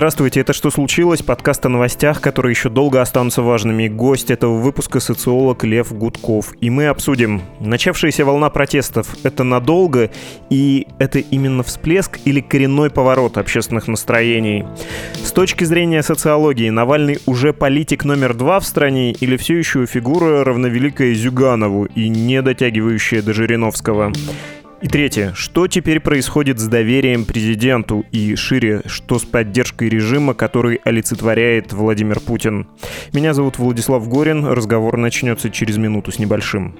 Здравствуйте, это «Что случилось?» Подкаст о новостях, которые еще долго останутся важными. Гость этого выпуска — социолог Лев Гудков. И мы обсудим, начавшаяся волна протестов — это надолго, и это именно всплеск или коренной поворот общественных настроений? С точки зрения социологии, Навальный уже политик номер два в стране или все еще фигура равновеликая Зюганову и не дотягивающая до Жириновского? И третье. Что теперь происходит с доверием президенту и шире, что с поддержкой режима, который олицетворяет Владимир Путин? Меня зовут Владислав Горин. Разговор начнется через минуту с небольшим.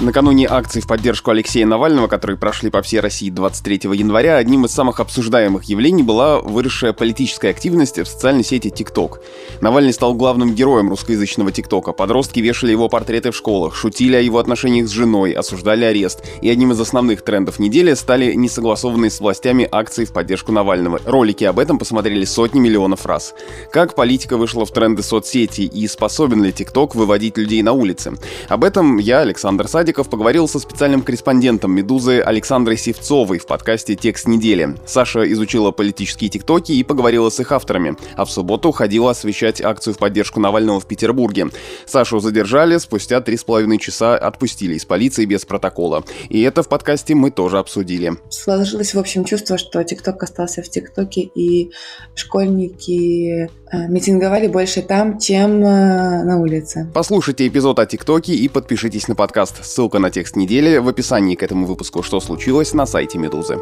Накануне акций в поддержку Алексея Навального, которые прошли по всей России 23 января, одним из самых обсуждаемых явлений была выросшая политическая активность в социальной сети TikTok. Навальный стал главным героем русскоязычного ТикТока. Подростки вешали его портреты в школах, шутили о его отношениях с женой, осуждали арест. И одним из основных трендов недели стали несогласованные с властями акции в поддержку Навального. Ролики об этом посмотрели сотни миллионов раз. Как политика вышла в тренды соцсети и способен ли TikTok выводить людей на улицы? Об этом я, Александр Садик, Садиков поговорил со специальным корреспондентом «Медузы» Александрой Севцовой в подкасте «Текст недели». Саша изучила политические тиктоки и поговорила с их авторами, а в субботу ходила освещать акцию в поддержку Навального в Петербурге. Сашу задержали, спустя три с половиной часа отпустили из полиции без протокола. И это в подкасте мы тоже обсудили. Сложилось, в общем, чувство, что ТикТок остался в ТикТоке, и школьники митинговали больше там, чем э, на улице. Послушайте эпизод о ТикТоке и подпишитесь на подкаст. Ссылка на текст недели в описании к этому выпуску «Что случилось» на сайте «Медузы».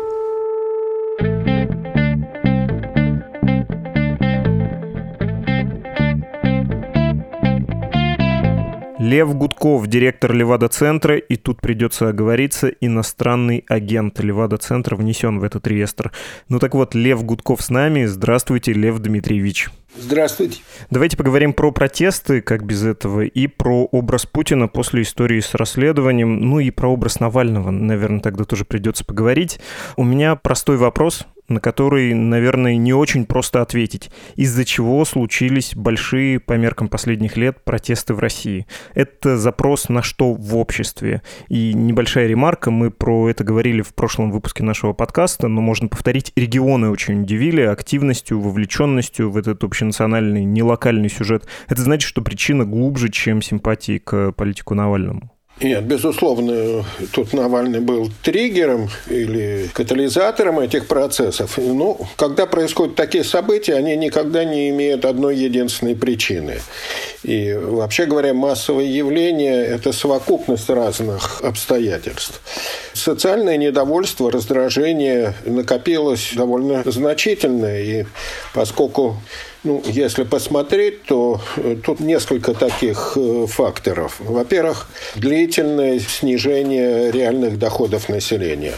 Лев Гудков, директор Левада-центра, и тут придется оговориться, иностранный агент Левада-центра внесен в этот реестр. Ну так вот, Лев Гудков с нами. Здравствуйте, Лев Дмитриевич. Здравствуйте. Давайте поговорим про протесты, как без этого, и про образ Путина после истории с расследованием, ну и про образ Навального, наверное, тогда тоже придется поговорить. У меня простой вопрос на который, наверное, не очень просто ответить, из-за чего случились большие по меркам последних лет протесты в России. Это запрос на что в обществе. И небольшая ремарка, мы про это говорили в прошлом выпуске нашего подкаста, но можно повторить, регионы очень удивили активностью, вовлеченностью в этот общенациональный, не локальный сюжет. Это значит, что причина глубже, чем симпатии к политику Навальному. Нет, безусловно, тут Навальный был триггером или катализатором этих процессов. Ну, когда происходят такие события, они никогда не имеют одной единственной причины. И вообще говоря, массовые явления – это совокупность разных обстоятельств. Социальное недовольство, раздражение накопилось довольно значительное. И поскольку ну, если посмотреть, то э, тут несколько таких э, факторов. Во-первых, длительное снижение реальных доходов населения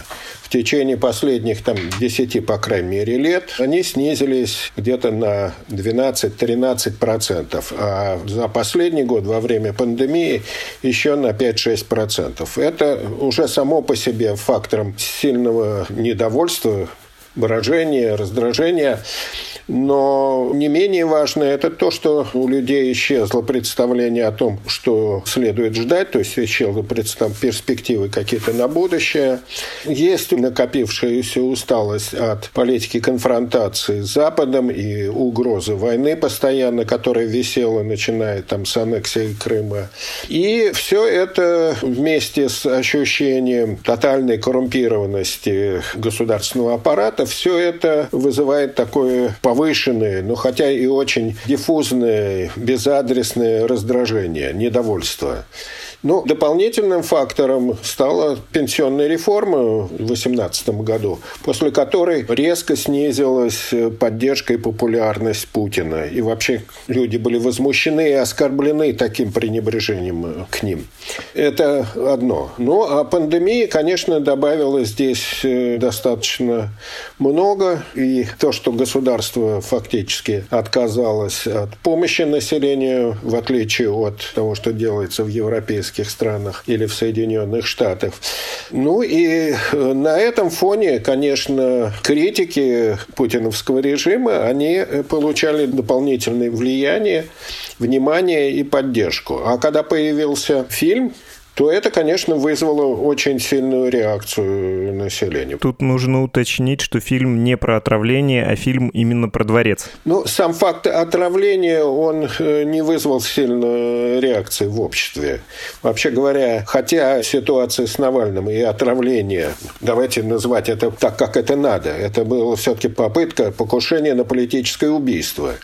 в течение последних там, 10, по крайней мере, лет они снизились где-то на 12-13%, а за последний год во время пандемии еще на 5-6%. Это уже само по себе фактором сильного недовольства выражения, раздражения. Но не менее важно это то, что у людей исчезло представление о том, что следует ждать, то есть исчезло перспективы какие-то на будущее. Есть накопившаяся усталость от политики конфронтации с Западом и угрозы войны постоянно, которая висела, начиная там с аннексии Крыма. И все это вместе с ощущением тотальной коррумпированности государственного аппарата, все это вызывает такое повышенное но хотя и очень диффузные, безадресные раздражения, недовольство. Ну, дополнительным фактором стала пенсионная реформа в 2018 году, после которой резко снизилась поддержка и популярность Путина. И вообще люди были возмущены и оскорблены таким пренебрежением к ним. Это одно. Ну, а пандемия, конечно, добавила здесь э, достаточно много. И то, что государство фактически отказалось от помощи населению, в отличие от того, что делается в европейских европейских странах или в Соединенных Штатах. Ну и э, на этом фоне, конечно, критики путиновского режима, они получали дополнительное влияние, внимание и поддержку. А когда появился фильм то это, конечно, вызвало очень сильную реакцию населения. Тут нужно уточнить, что фильм не про отравление, а фильм именно про дворец. Ну, сам факт отравления, он э, не вызвал сильной реакции в обществе. Вообще говоря, хотя ситуация с Навальным и отравление, давайте называть это так, как это надо, это была все-таки попытка покушения на политическое убийство.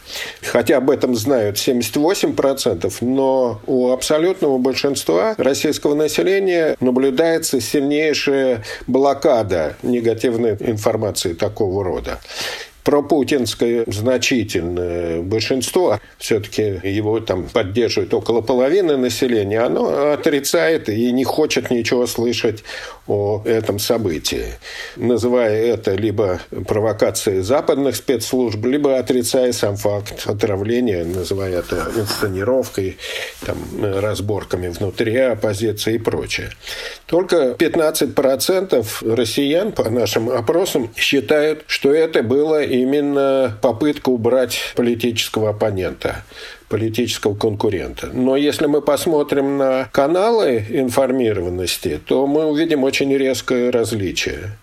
Хотя об этом знают 78%, но у абсолютного большинства российского населения наблюдается сильнейшая блокада негативной информации такого рода пропутинское значительное большинство, все-таки его там поддерживает около половины населения, оно отрицает и не хочет ничего слышать о этом событии, называя это либо провокацией западных спецслужб, либо отрицая сам факт отравления, называя это инсценировкой, там, разборками внутри оппозиции и прочее. Только 15% россиян, по нашим опросам, считают, что это было именно попытка убрать политического оппонента политического конкурента. Но если мы посмотрим на каналы информированности, то мы увидим очень резкое различие.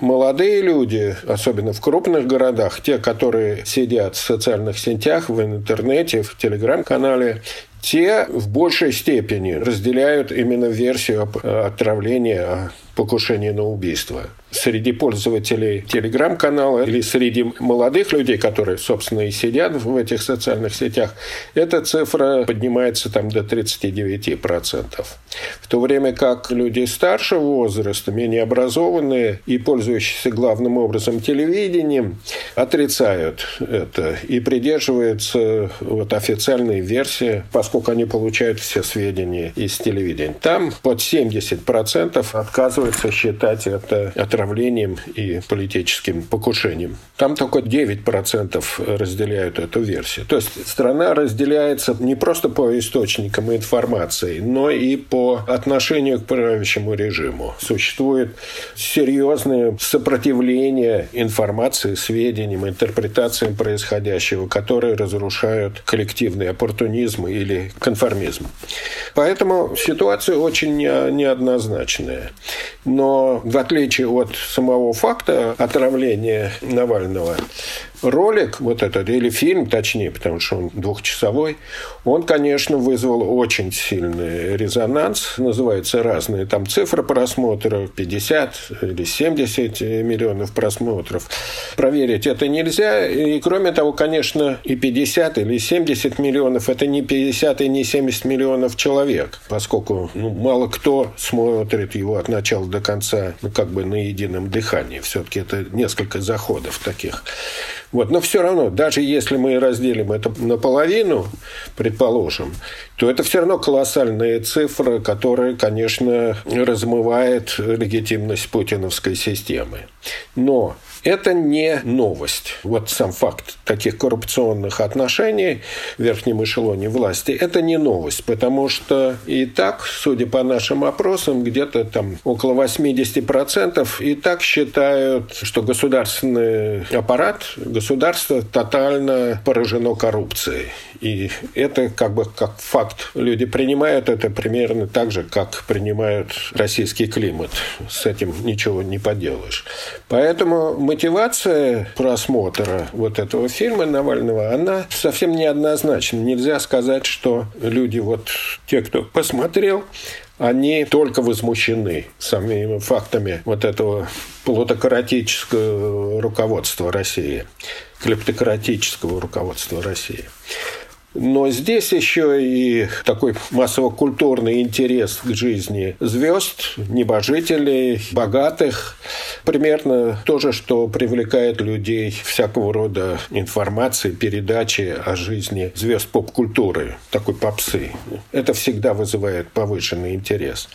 Молодые люди, особенно в крупных городах, те, которые сидят в социальных сетях, в интернете, в телеграм-канале, те в большей степени разделяют именно версию отравления, покушения на убийство среди пользователей телеграм-канала или среди молодых людей, которые, собственно, и сидят в этих социальных сетях, эта цифра поднимается там до 39%. В то время как люди старшего возраста, менее образованные и пользующиеся главным образом телевидением, отрицают это и придерживаются вот официальной версии, поскольку они получают все сведения из телевидения. Там под 70% отказываются считать это отравлением отравлением и политическим покушением. Там только 9% разделяют эту версию. То есть страна разделяется не просто по источникам информации, но и по отношению к правящему режиму. Существует серьезное сопротивление информации, сведениям, интерпретациям происходящего, которые разрушают коллективный оппортунизм или конформизм. Поэтому ситуация очень неоднозначная. Но в отличие от самого факта отравления Навального ролик, вот этот, или фильм, точнее, потому что он двухчасовой, он, конечно, вызвал очень сильный резонанс. Называются разные там цифры просмотров, 50 или 70 миллионов просмотров. Проверить это нельзя. И, кроме того, конечно, и 50 или 70 миллионов – это не 50 и не 70 миллионов человек, поскольку ну, мало кто смотрит его от начала до конца ну, как бы на едином дыхании. Все-таки это несколько заходов таких. Вот. Но все равно, даже если мы разделим это наполовину, предположим, то это все равно колоссальные цифры, которые, конечно, размывает легитимность путиновской системы. Но это не новость. Вот сам факт таких коррупционных отношений в верхнем эшелоне власти – это не новость, потому что и так, судя по нашим опросам, где-то там около 80% и так считают, что государственный аппарат, государство тотально поражено коррупцией. И это как бы как факт. Люди принимают это примерно так же, как принимают российский климат. С этим ничего не поделаешь. Поэтому мотивация просмотра вот этого фильма Навального, она совсем неоднозначна. Нельзя сказать, что люди, вот те, кто посмотрел, они только возмущены самими фактами вот этого плутократического руководства России, клептократического руководства России. Но здесь еще и такой массово-культурный интерес к жизни звезд, небожителей, богатых. Примерно то же, что привлекает людей всякого рода информации, передачи о жизни звезд поп-культуры, такой попсы. Это всегда вызывает повышенный интерес.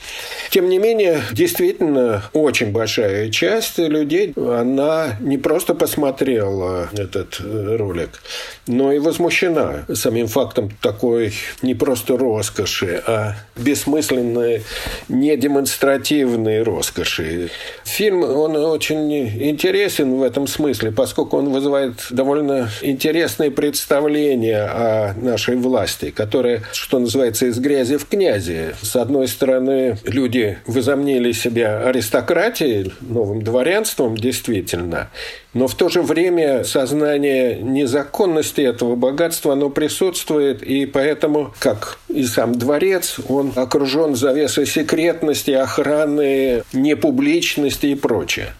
Тем не менее, действительно, очень большая часть людей, она не просто посмотрела этот ролик, но и возмущена самим страшным фактом такой не просто роскоши, а бессмысленной, недемонстративной роскоши. Фильм, он очень интересен в этом смысле, поскольку он вызывает довольно интересные представления о нашей власти, которая, что называется, из грязи в князи. С одной стороны, люди возомнили себя аристократией, новым дворянством, действительно, но в то же время сознание незаконности этого богатства, оно присутствует, и поэтому, как и сам дворец, он окружен завесой секретности, охраны, непубличности и прочее.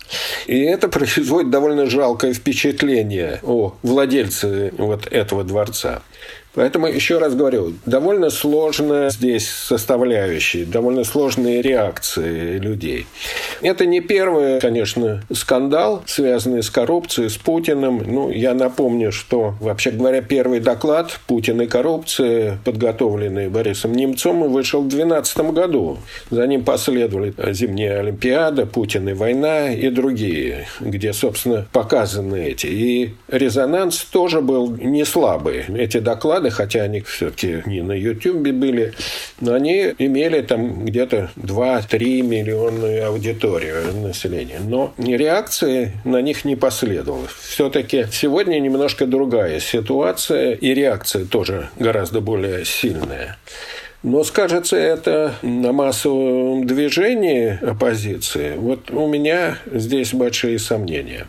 И это производит довольно жалкое впечатление о владельце вот этого дворца. Поэтому, еще раз говорю, довольно сложно здесь составляющие, довольно сложные реакции людей. Это не первый, конечно, скандал, связанный с коррупцией, с Путиным. Ну, я напомню, что, вообще говоря, первый доклад «Путин и коррупция», подготовленный Борисом Немцом, вышел в 2012 году. За ним последовали «Зимняя Олимпиада», «Путин и война» и другие, где, собственно, показаны эти. И резонанс тоже был не слабый. Эти доклады доклады, хотя они все-таки не на YouTube были, но они имели там где-то 2-3 миллиона аудиторию населения. Но реакции на них не последовало. Все-таки сегодня немножко другая ситуация, и реакция тоже гораздо более сильная. Но скажется это на массовом движении оппозиции. Вот у меня здесь большие сомнения.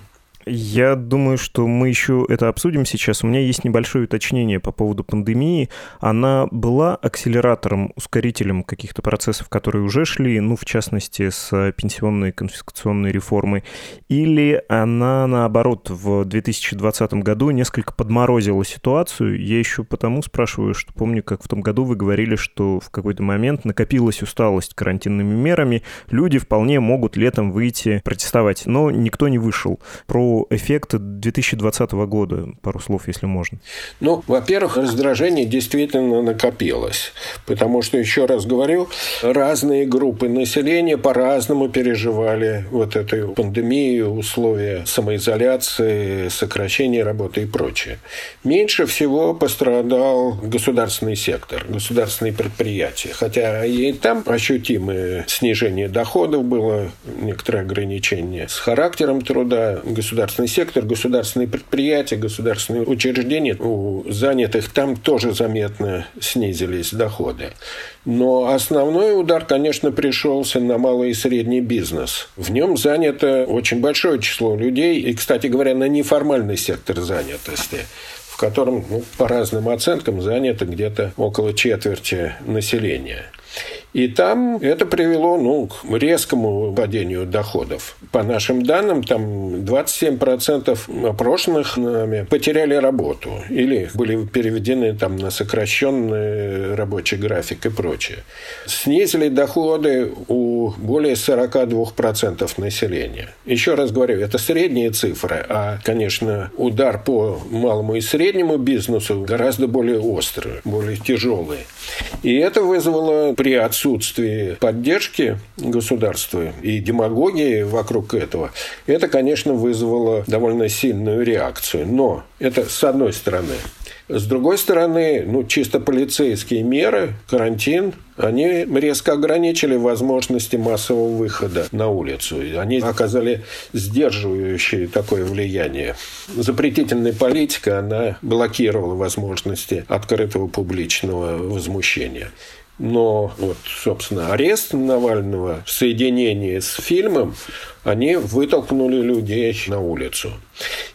Я думаю, что мы еще это обсудим сейчас. У меня есть небольшое уточнение по поводу пандемии. Она была акселератором, ускорителем каких-то процессов, которые уже шли, ну, в частности, с пенсионной конфискационной реформой, или она, наоборот, в 2020 году несколько подморозила ситуацию? Я еще потому спрашиваю, что помню, как в том году вы говорили, что в какой-то момент накопилась усталость карантинными мерами, люди вполне могут летом выйти протестовать, но никто не вышел. Про эффект 2020 года, пару слов, если можно. Ну, во-первых, раздражение действительно накопилось, потому что, еще раз говорю, разные группы населения по-разному переживали вот эту пандемию, условия самоизоляции, сокращения работы и прочее. Меньше всего пострадал государственный сектор, государственные предприятия, хотя и там ощутимое снижение доходов было, некоторые ограничения с характером труда государственного государственный сектор, государственные предприятия, государственные учреждения, у занятых там тоже заметно снизились доходы. Но основной удар, конечно, пришелся на малый и средний бизнес. В нем занято очень большое число людей, и, кстати говоря, на неформальный сектор занятости в котором, ну, по разным оценкам, занято где-то около четверти населения. И там это привело ну, к резкому падению доходов. По нашим данным, там 27% опрошенных нами потеряли работу или были переведены там, на сокращенный рабочий график и прочее. Снизили доходы у более 42% населения. Еще раз говорю, это средние цифры, а, конечно, удар по малому и среднему бизнесу гораздо более острый, более тяжелый. И это вызвало при отсутствии поддержки государства и демагогии вокруг этого, это, конечно, вызвало довольно сильную реакцию. Но это с одной стороны. С другой стороны, ну, чисто полицейские меры, карантин, они резко ограничили возможности массового выхода на улицу. Они оказали сдерживающее такое влияние. Запретительная политика, она блокировала возможности открытого публичного возмущения. Но вот, собственно, арест Навального в соединении с фильмом, они вытолкнули людей на улицу.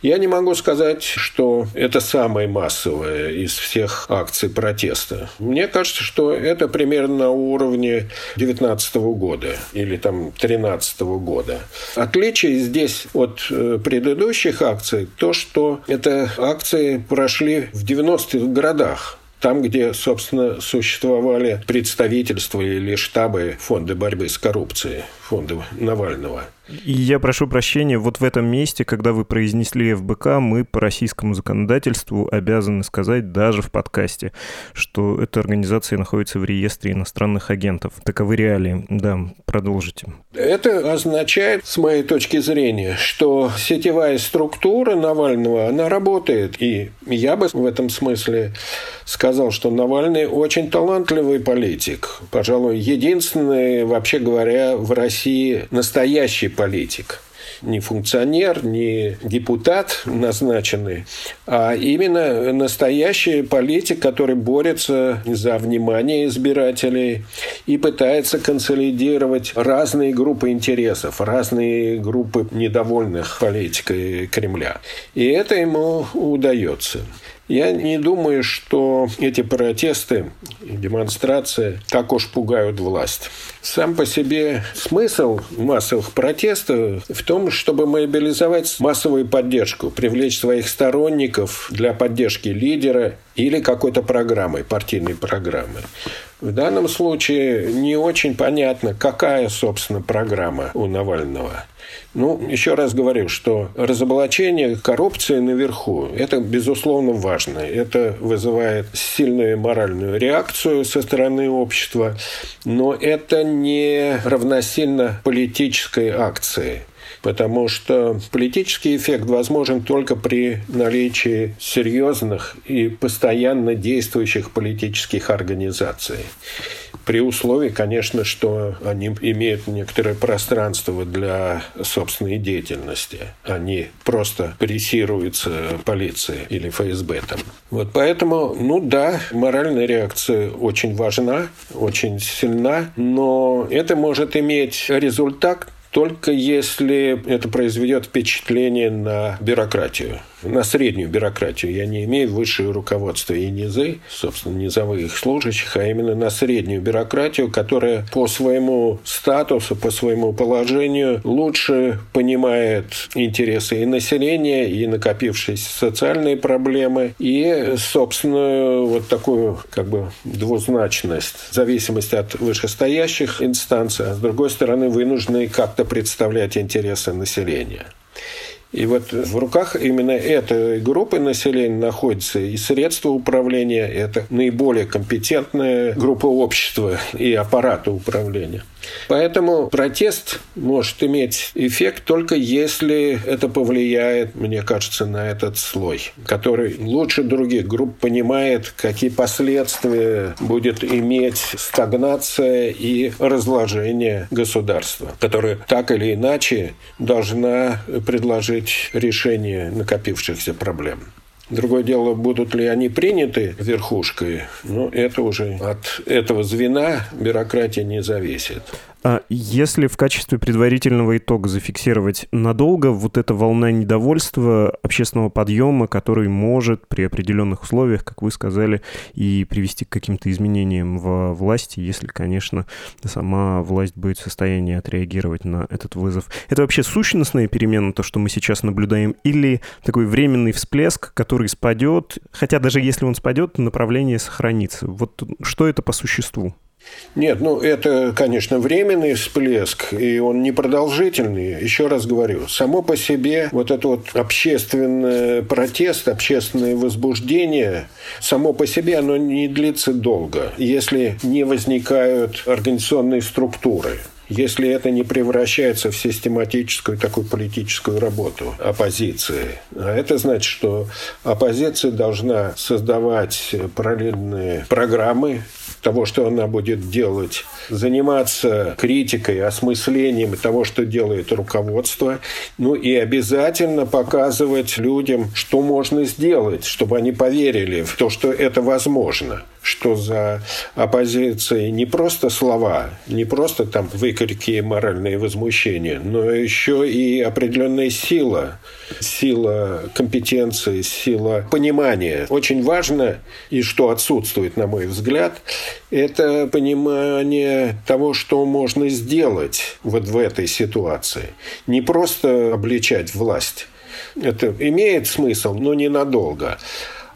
Я не могу сказать, что это самое массовое из всех акций протеста. Мне кажется, что это примерно на уровне 2019 года или там 2013 года. Отличие здесь от э, предыдущих акций то, что это акции прошли в 90-х городах там, где, собственно, существовали представительства или штабы Фонда борьбы с коррупцией, фонда Навального. Я прошу прощения, вот в этом месте, когда вы произнесли ФБК, мы по российскому законодательству обязаны сказать даже в подкасте, что эта организация находится в реестре иностранных агентов. Таковы реалии. Да, продолжите. Это означает, с моей точки зрения, что сетевая структура Навального, она работает. И я бы в этом смысле сказал, что Навальный очень талантливый политик. Пожалуй, единственный, вообще говоря, в России настоящий политик не функционер, не депутат назначенный, а именно настоящий политик, который борется за внимание избирателей и пытается консолидировать разные группы интересов, разные группы недовольных политикой Кремля. И это ему удается. Я не думаю, что эти протесты и демонстрации так уж пугают власть. Сам по себе смысл массовых протестов в том, чтобы мобилизовать массовую поддержку, привлечь своих сторонников для поддержки лидера или какой-то программы, партийной программы. В данном случае не очень понятно, какая, собственно, программа у Навального. Ну, еще раз говорю, что разоблачение коррупции наверху – это, безусловно, важно. Это вызывает сильную моральную реакцию со стороны общества, но это не равносильно политической акции потому что политический эффект возможен только при наличии серьезных и постоянно действующих политических организаций. При условии, конечно, что они имеют некоторое пространство для собственной деятельности. Они просто прессируются полицией или ФСБ там. Вот поэтому, ну да, моральная реакция очень важна, очень сильна, но это может иметь результат только если это произведет впечатление на бюрократию на среднюю бюрократию. Я не имею высшее руководство и низы, собственно, низовых служащих, а именно на среднюю бюрократию, которая по своему статусу, по своему положению лучше понимает интересы и населения, и накопившиеся социальные проблемы, и, собственно, вот такую как бы двузначность, зависимость от вышестоящих инстанций, а с другой стороны, вынуждены как-то представлять интересы населения. И вот в руках именно этой группы населения находится и средства управления, это наиболее компетентная группа общества и аппарата управления. Поэтому протест может иметь эффект только если это повлияет, мне кажется, на этот слой, который лучше других групп понимает, какие последствия будет иметь стагнация и разложение государства, которое так или иначе должна предложить решение накопившихся проблем. Другое дело, будут ли они приняты верхушкой, но это уже от этого звена бюрократия не зависит. А если в качестве предварительного итога зафиксировать надолго вот эта волна недовольства общественного подъема, который может при определенных условиях, как вы сказали, и привести к каким-то изменениям во власти, если, конечно, сама власть будет в состоянии отреагировать на этот вызов. Это вообще сущностная перемена, то, что мы сейчас наблюдаем, или такой временный всплеск, который спадет, хотя даже если он спадет, направление сохранится. Вот что это по существу? Нет, ну это, конечно, временный всплеск, и он непродолжительный. Еще раз говорю, само по себе вот это вот общественный протест, общественное возбуждение, само по себе оно не длится долго, если не возникают организационные структуры если это не превращается в систематическую такую политическую работу оппозиции. А это значит, что оппозиция должна создавать параллельные программы, того, что она будет делать, заниматься критикой, осмыслением того, что делает руководство, ну и обязательно показывать людям, что можно сделать, чтобы они поверили в то, что это возможно что за оппозицией не просто слова, не просто там выкрики и моральные возмущения, но еще и определенная сила, сила компетенции, сила понимания. Очень важно, и что отсутствует, на мой взгляд, это понимание того, что можно сделать вот в этой ситуации. Не просто обличать власть. Это имеет смысл, но ненадолго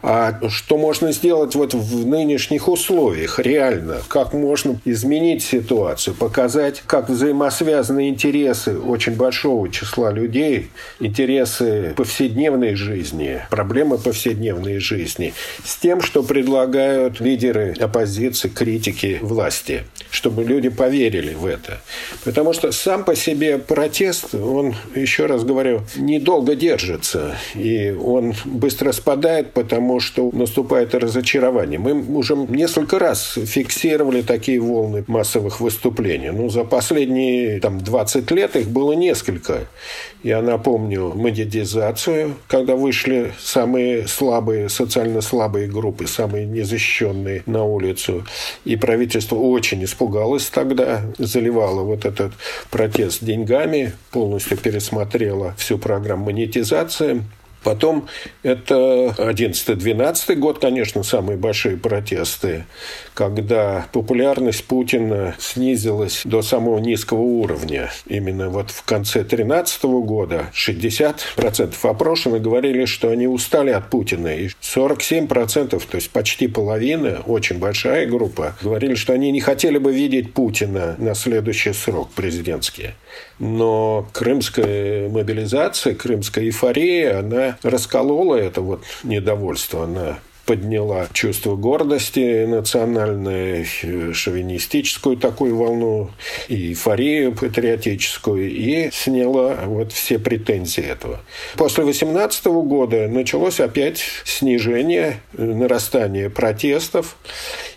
а что можно сделать вот в нынешних условиях реально, как можно изменить ситуацию, показать, как взаимосвязаны интересы очень большого числа людей, интересы повседневной жизни, проблемы повседневной жизни, с тем, что предлагают лидеры оппозиции, критики власти, чтобы люди поверили в это. Потому что сам по себе протест, он, еще раз говорю, недолго держится, и он быстро спадает, потому что наступает разочарование. Мы уже несколько раз фиксировали такие волны массовых выступлений. Ну, за последние там, 20 лет их было несколько. Я напомню монетизацию, когда вышли самые слабые, социально слабые группы, самые незащищенные на улицу. И правительство очень тогда, заливало вот этот протест деньгами, полностью пересмотрело всю программу монетизации. Потом это 11-12 год, конечно, самые большие протесты, когда популярность Путина снизилась до самого низкого уровня. Именно вот в конце 13 года 60% опрошенных говорили, что они устали от Путина. И 47%, то есть почти половина, очень большая группа, говорили, что они не хотели бы видеть Путина на следующий срок президентский. Но крымская мобилизация, крымская эйфория, она расколола это вот недовольство на подняла чувство гордости национальной, шовинистическую такую волну, и эйфорию патриотическую, и сняла вот все претензии этого. После 18 года началось опять снижение, нарастание протестов,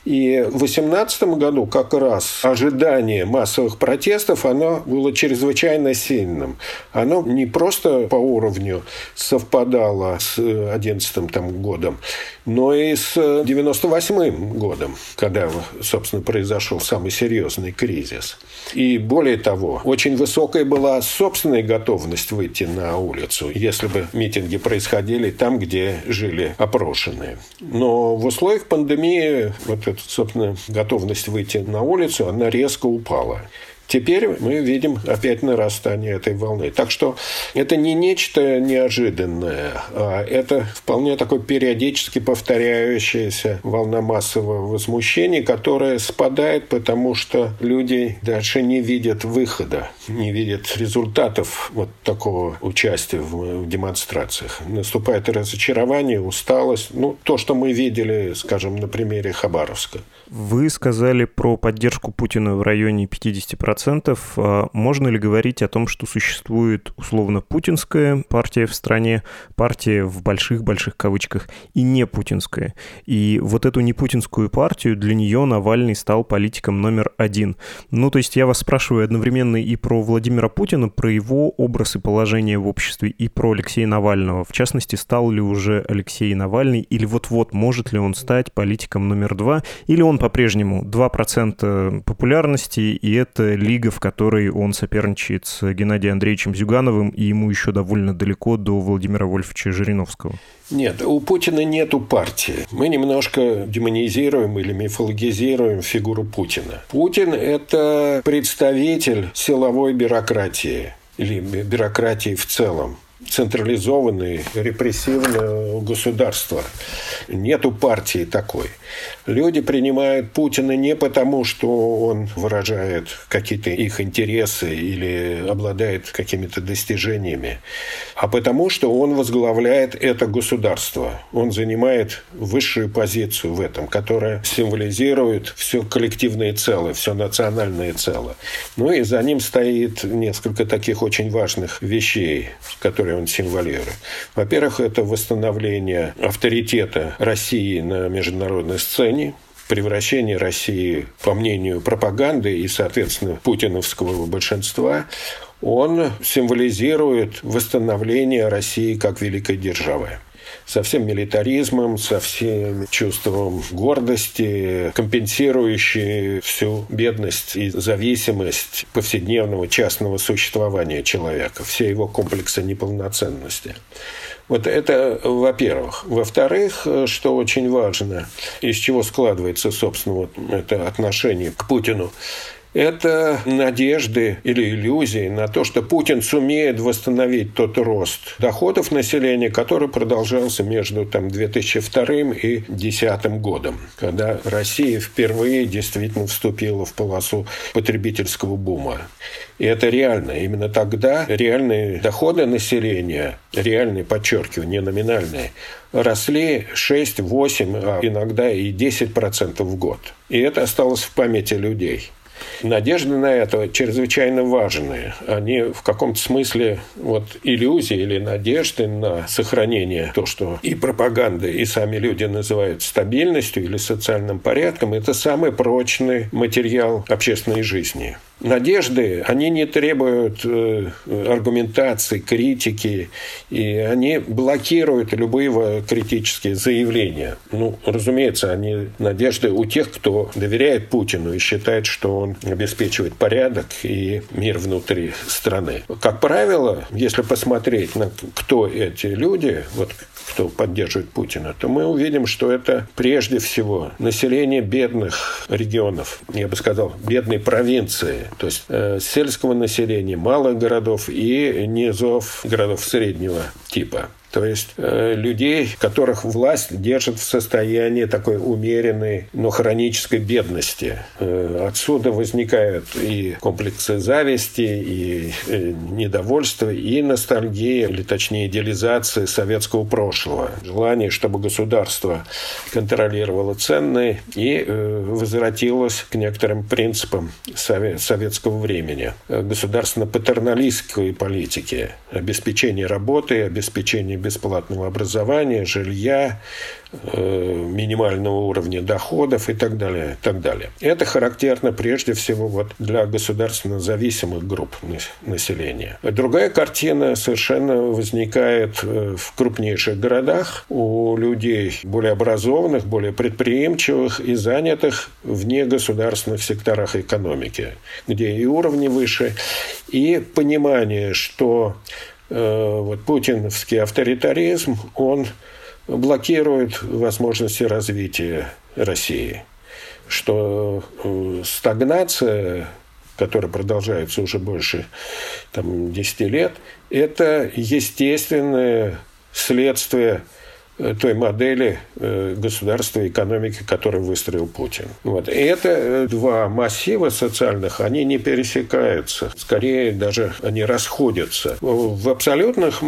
и в 2018 году как раз ожидание массовых протестов, оно было чрезвычайно сильным. Оно не просто по уровню совпадало с 2011 там, годом, но и с 98 годом, когда, собственно, произошел самый серьезный кризис. И более того, очень высокая была собственная готовность выйти на улицу, если бы митинги происходили там, где жили опрошенные. Но в условиях пандемии вот собственно, готовность выйти на улицу, она резко упала. Теперь мы видим опять нарастание этой волны. Так что это не нечто неожиданное, а это вполне такой периодически повторяющаяся волна массового возмущения, которая спадает, потому что люди дальше не видят выхода, не видят результатов вот такого участия в демонстрациях. Наступает разочарование, усталость. Ну, то, что мы видели, скажем, на примере Хабаровска. Вы сказали про поддержку Путина в районе 50%. А можно ли говорить о том, что существует условно путинская партия в стране, партия в больших-больших кавычках, и не путинская? И вот эту непутинскую партию для нее Навальный стал политиком номер один. Ну, то есть я вас спрашиваю одновременно и про Владимира Путина, про его образ и положение в обществе, и про Алексея Навального. В частности, стал ли уже Алексей Навальный, или вот-вот может ли он стать политиком номер два, или он по-прежнему 2% популярности, и это лига, в которой он соперничает с Геннадием Андреевичем Зюгановым, и ему еще довольно далеко до Владимира Вольфовича Жириновского. Нет, у Путина нету партии. Мы немножко демонизируем или мифологизируем фигуру Путина. Путин – это представитель силовой бюрократии или бюрократии в целом централизованное репрессивное государство. Нету партии такой. Люди принимают Путина не потому, что он выражает какие-то их интересы или обладает какими-то достижениями, а потому, что он возглавляет это государство. Он занимает высшую позицию в этом, которая символизирует все коллективное целое, все национальное целое. Ну и за ним стоит несколько таких очень важных вещей, которые он символирует. Во-первых, это восстановление авторитета России на международной сцене, превращение России, по мнению пропаганды и, соответственно, путиновского большинства, он символизирует восстановление России как великой державы со всем милитаризмом, со всем чувством гордости, компенсирующей всю бедность и зависимость повседневного частного существования человека, все его комплексы неполноценности. Вот это, во-первых. Во-вторых, что очень важно, из чего складывается, собственно, вот это отношение к Путину, это надежды или иллюзии на то, что Путин сумеет восстановить тот рост доходов населения, который продолжался между там, 2002 и 2010 годом, когда Россия впервые действительно вступила в полосу потребительского бума. И это реально. Именно тогда реальные доходы населения, реальные, подчеркиваю, не номинальные, росли 6, 8, а иногда и 10% в год. И это осталось в памяти людей. Надежды на это чрезвычайно важные. Они в каком-то смысле вот иллюзии или надежды на сохранение, то, что и пропаганда, и сами люди называют стабильностью или социальным порядком, это самый прочный материал общественной жизни. Надежды, они не требуют э, аргументации, критики, и они блокируют любые критические заявления. Ну, разумеется, они надежды у тех, кто доверяет Путину и считает, что он обеспечивает порядок и мир внутри страны. Как правило, если посмотреть на кто эти люди, вот кто поддерживает Путина, то мы увидим, что это прежде всего население бедных регионов, я бы сказал, бедной провинции, то есть э, сельского населения, малых городов и низов городов среднего типа. То есть э, людей, которых власть держит в состоянии такой умеренной, но хронической бедности. Э, отсюда возникают и комплексы зависти, и э, недовольство, и ностальгия, или точнее идеализация советского прошлого. Желание, чтобы государство контролировало ценные и э, возвратилось к некоторым принципам совет, советского времени. Государственно-патерналистской политики, обеспечение работы, обеспечение бесплатного образования, жилья, Э, минимального уровня доходов и так далее, и так далее. Это характерно прежде всего вот для государственно зависимых групп населения. Другая картина совершенно возникает э, в крупнейших городах у людей более образованных, более предприимчивых и занятых в негосударственных секторах экономики, где и уровни выше, и понимание, что вот путиновский авторитаризм, он блокирует возможности развития России. Что э, стагнация, которая продолжается уже больше там, 10 лет, это естественное следствие Э, той модели э, государства и экономики, которую выстроил Путин. Вот. И это э, два массива социальных, они не пересекаются. Скорее, даже они расходятся. В абсолютных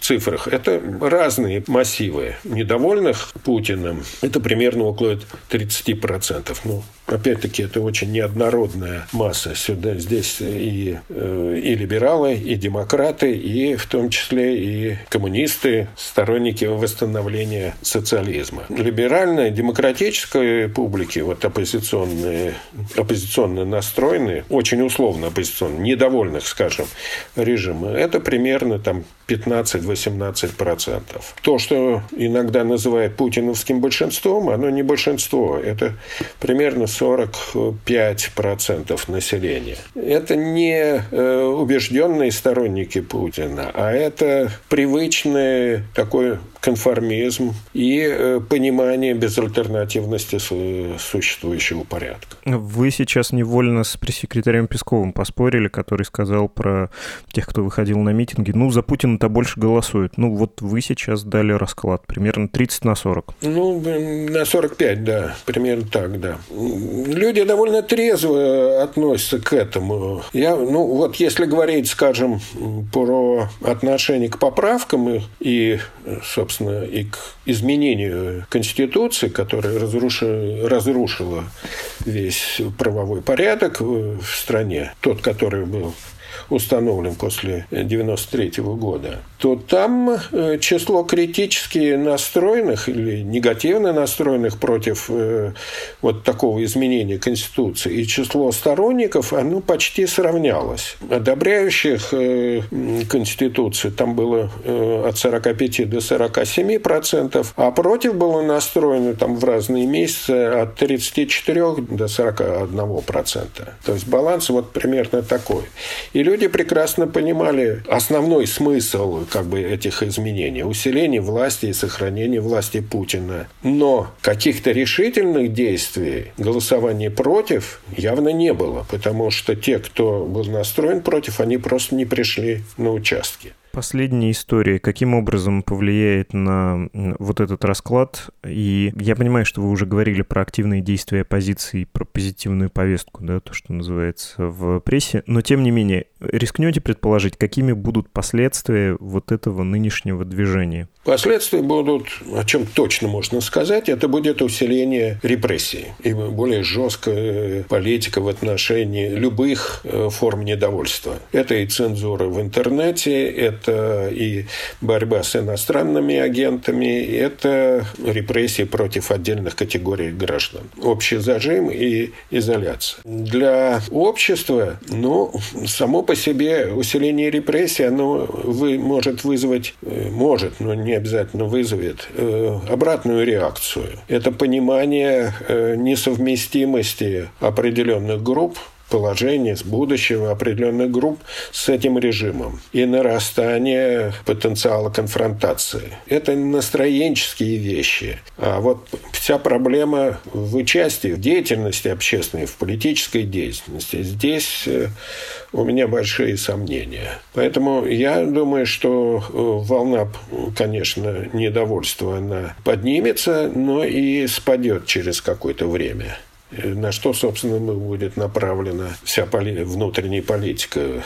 цифрах это разные массивы. Недовольных Путиным это примерно около 30%. Ну, Опять-таки, это очень неоднородная масса. Сюда, здесь и, и либералы, и демократы, и в том числе и коммунисты, сторонники восстановления становления социализма. Либеральной, демократической публики, вот оппозиционные, оппозиционно настроенные, очень условно оппозиционные, недовольных, скажем, режима, это примерно там 15-18%. То, что иногда называют путиновским большинством, оно не большинство, это примерно 45% населения. Это не э, убежденные сторонники Путина, а это привычный такой конформизм и э, понимание безальтернативности существующего порядка. Вы сейчас невольно с пресс-секретарем Песковым поспорили, который сказал про тех, кто выходил на митинги. Ну, за Путина-то больше голосуют. Ну, вот вы сейчас дали расклад. Примерно 30 на 40. Ну, на 45, да. Примерно так, да. Люди довольно трезво относятся к этому. Я, ну, вот если говорить, скажем, про отношение к поправкам и, и собственно, собственно, и к изменению Конституции, которая разрушила, разрушила весь правовой порядок в стране, тот, который был установлен после 1993 года, то там э, число критически настроенных или негативно настроенных против э, вот такого изменения Конституции и число сторонников, оно почти сравнялось. Одобряющих э, Конституцию там было от 45 до 47 процентов, а против было настроено там в разные месяцы от 34 до 41 процента. То есть баланс вот примерно такой. И люди прекрасно понимали основной смысл как бы этих изменений. Усиление власти и сохранение власти Путина. Но каких-то решительных действий, голосования против явно не было, потому что те, кто был настроен против, они просто не пришли на участки. Последняя история каким образом повлияет на вот этот расклад? И я понимаю, что вы уже говорили про активные действия оппозиции, про позитивную повестку, да, то, что называется в прессе, но тем не менее, рискнете предположить, какими будут последствия вот этого нынешнего движения? Последствия будут, о чем точно можно сказать, это будет усиление репрессий и более жесткая политика в отношении любых э, форм недовольства. Это и цензура в интернете, это это и борьба с иностранными агентами, это репрессии против отдельных категорий граждан. Общий зажим и изоляция. Для общества, ну, само по себе усиление репрессий, оно вы, может вызвать, э, может, но не обязательно вызовет, э, обратную реакцию. Это понимание э, несовместимости определенных групп положение с будущего определенных групп с этим режимом и нарастание потенциала конфронтации. Это настроенческие вещи. А вот вся проблема в участии, в деятельности общественной, в политической деятельности. Здесь э, у меня большие сомнения. Поэтому я думаю, что э, волна, конечно, недовольства, она поднимется, но и спадет через какое-то время на что, собственно, будет направлена вся поли- внутренняя политика э,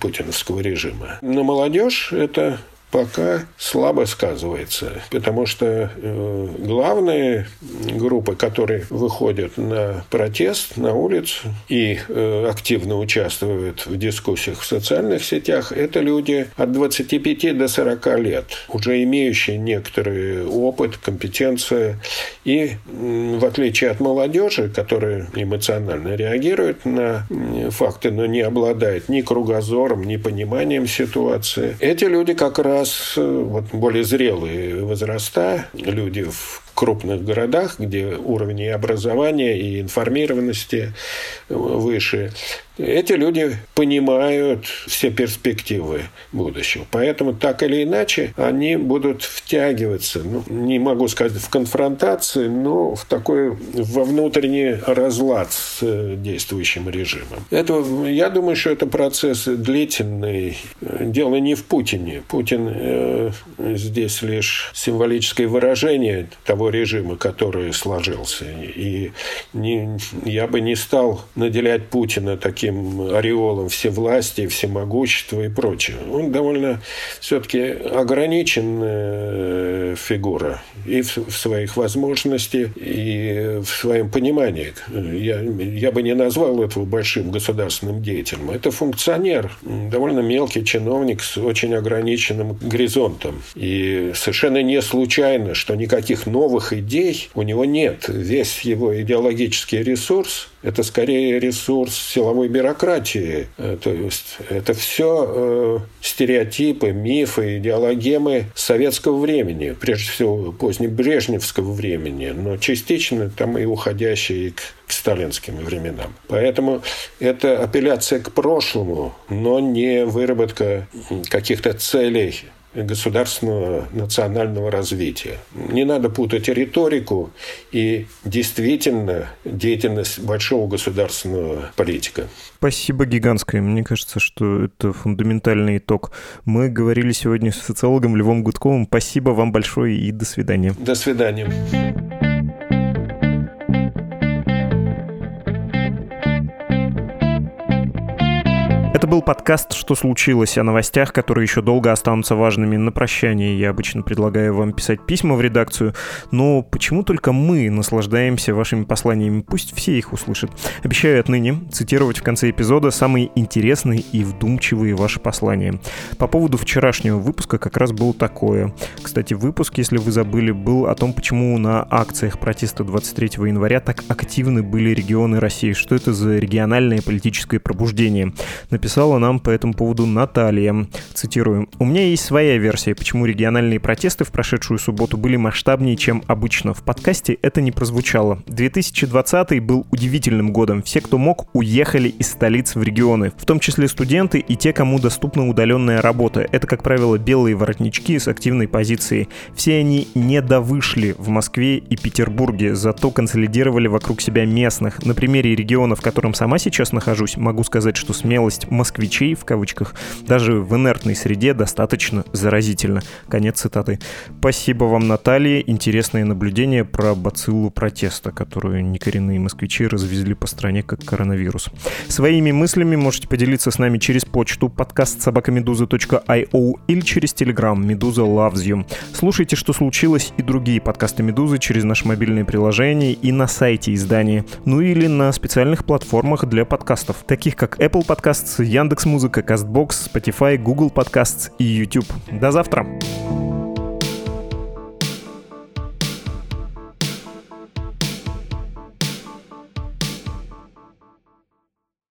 путиновского режима. На молодежь это пока слабо сказывается, потому что э, главные группы, которые выходят на протест, на улицу и э, активно участвуют в дискуссиях в социальных сетях, это люди от 25 до 40 лет, уже имеющие некоторый опыт, компетенцию, и э, в отличие от молодежи, которая эмоционально реагирует на факты, но не обладает ни кругозором, ни пониманием ситуации, эти люди как раз раз вот, более зрелые возраста, люди в крупных городах, где уровень и образования, и информированности выше, эти люди понимают все перспективы будущего. Поэтому так или иначе они будут втягиваться, ну, не могу сказать в конфронтации, но в такой во внутренний разлад с э, действующим режимом. Это, я думаю, что это процесс длительный. Дело не в Путине. Путин э, здесь лишь символическое выражение того режима, который сложился. И не, я бы не стал наделять Путина таким ореолом всевластия, всемогущества и прочее. Он довольно все-таки ограниченная фигура и в, в своих возможностях, и в своем понимании. Я, я бы не назвал этого большим государственным деятелем. Это функционер, довольно мелкий чиновник с очень ограниченным горизонтом. И совершенно не случайно, что никаких новых идей у него нет. Весь его идеологический ресурс это скорее ресурс силовой бюрократии. Э, то есть это все э, стереотипы, мифы, идеологемы советского времени, прежде всего позднебрежневского времени, но частично там и уходящие к, к сталинским временам. Поэтому это апелляция к прошлому, но не выработка каких-то целей государственного национального развития. Не надо путать риторику и действительно деятельность большого государственного политика. Спасибо гигантское. Мне кажется, что это фундаментальный итог. Мы говорили сегодня с социологом Львом Гудковым. Спасибо вам большое и до свидания. До свидания. Был подкаст «Что случилось?» о новостях, которые еще долго останутся важными на прощание. Я обычно предлагаю вам писать письма в редакцию, но почему только мы наслаждаемся вашими посланиями? Пусть все их услышат. Обещаю отныне цитировать в конце эпизода самые интересные и вдумчивые ваши послания. По поводу вчерашнего выпуска как раз было такое. Кстати, выпуск, если вы забыли, был о том, почему на акциях протеста 23 января так активны были регионы России. Что это за региональное политическое пробуждение? Написал написала нам по этому поводу Наталья. Цитирую. «У меня есть своя версия, почему региональные протесты в прошедшую субботу были масштабнее, чем обычно. В подкасте это не прозвучало. 2020 был удивительным годом. Все, кто мог, уехали из столиц в регионы, в том числе студенты и те, кому доступна удаленная работа. Это, как правило, белые воротнички с активной позицией. Все они не довышли в Москве и Петербурге, зато консолидировали вокруг себя местных. На примере региона, в котором сама сейчас нахожусь, могу сказать, что смелость москвичей, в кавычках, даже в инертной среде достаточно заразительна. Конец цитаты. Спасибо вам, Наталья. Интересные наблюдения про бациллу протеста, которую некоренные москвичи развезли по стране как коронавирус. Своими мыслями можете поделиться с нами через почту подкаст собакамедуза.io или через телеграм Медуза Loves You. Слушайте, что случилось и другие подкасты Медузы через наше мобильное приложение и на сайте издания, ну или на специальных платформах для подкастов, таких как Apple Podcasts, Яндекс.Музыка, Castbox, Spotify, Google Podcasts и YouTube. До завтра!